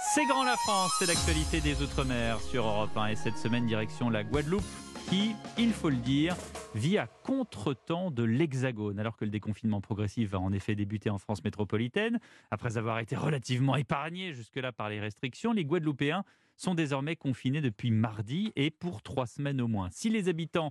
C'est grand la France, c'est l'actualité des Outre-mer sur Europe 1 et cette semaine direction la Guadeloupe qui, il faut le dire, vit à contre-temps de l'Hexagone. Alors que le déconfinement progressif va en effet débuter en France métropolitaine, après avoir été relativement épargné jusque-là par les restrictions, les Guadeloupéens sont désormais confinés depuis mardi et pour trois semaines au moins. Si les habitants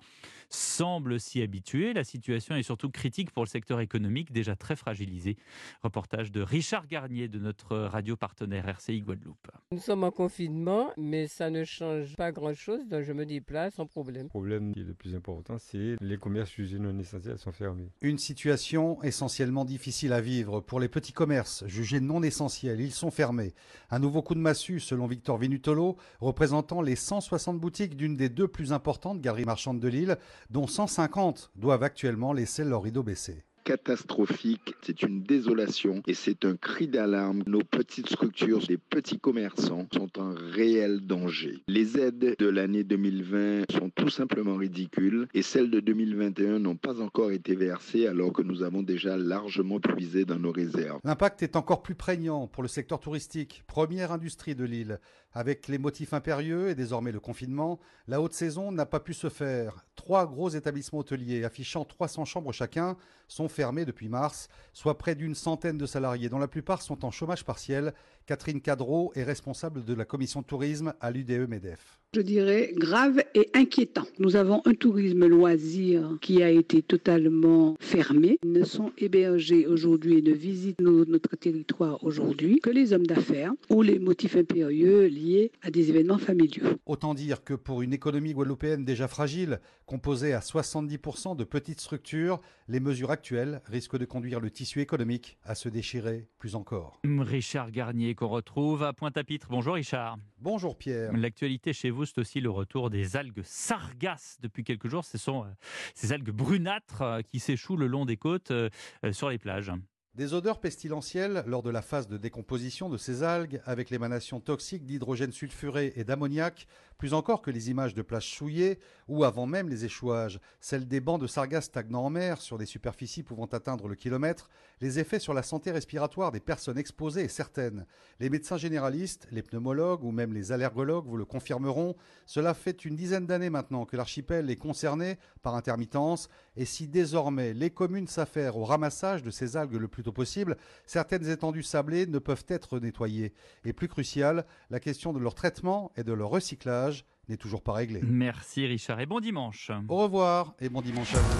semblent s'y habituer, la situation est surtout critique pour le secteur économique déjà très fragilisé. Reportage de Richard Garnier de notre radio partenaire RCI Guadeloupe. Nous sommes en confinement, mais ça ne change pas grand-chose, donc je me déplace sans problème. Le problème qui est le plus important, c'est les commerces jugés non essentiels sont fermés. Une situation essentiellement difficile à vivre pour les petits commerces jugés non essentiels. Ils sont fermés. Un nouveau coup de massue, selon Victor Vinutolo, représentant les 160 boutiques d'une des deux plus importantes galeries marchandes de l'île, dont 150 doivent actuellement laisser leur rideau baissé catastrophique, c'est une désolation et c'est un cri d'alarme. Nos petites structures, les petits commerçants sont en réel danger. Les aides de l'année 2020 sont tout simplement ridicules et celles de 2021 n'ont pas encore été versées alors que nous avons déjà largement puisé dans nos réserves. L'impact est encore plus prégnant pour le secteur touristique, première industrie de l'île. Avec les motifs impérieux et désormais le confinement, la haute saison n'a pas pu se faire. Trois gros établissements hôteliers affichant 300 chambres chacun sont fermés depuis mars, soit près d'une centaine de salariés dont la plupart sont en chômage partiel. Catherine Cadreau est responsable de la commission tourisme à l'UDE MEDEF je dirais, grave et inquiétant. Nous avons un tourisme loisir qui a été totalement fermé. Ils ne sont hébergés aujourd'hui et ne visitent notre territoire aujourd'hui que les hommes d'affaires ou les motifs impérieux liés à des événements familiaux. Autant dire que pour une économie guadeloupéenne déjà fragile, composée à 70% de petites structures, les mesures actuelles risquent de conduire le tissu économique à se déchirer plus encore. Richard Garnier qu'on retrouve à Pointe-à-Pitre. Bonjour Richard. Bonjour Pierre. L'actualité chez vous, c'est aussi le retour des algues sargasses depuis quelques jours. Ce sont euh, ces algues brunâtres euh, qui s'échouent le long des côtes euh, sur les plages. Des odeurs pestilentielles lors de la phase de décomposition de ces algues, avec l'émanation toxique d'hydrogène sulfuré et d'ammoniac, plus encore que les images de plages souillées, ou avant même les échouages, celles des bancs de sargasses stagnant en mer sur des superficies pouvant atteindre le kilomètre, les effets sur la santé respiratoire des personnes exposées est certaine. Les médecins généralistes, les pneumologues ou même les allergologues vous le confirmeront, cela fait une dizaine d'années maintenant que l'archipel est concerné par intermittence, et si désormais les communes s'affairent au ramassage de ces algues le plus possible, certaines étendues sablées ne peuvent être nettoyées. Et plus crucial, la question de leur traitement et de leur recyclage n'est toujours pas réglée. Merci Richard et bon dimanche. Au revoir et bon dimanche à vous.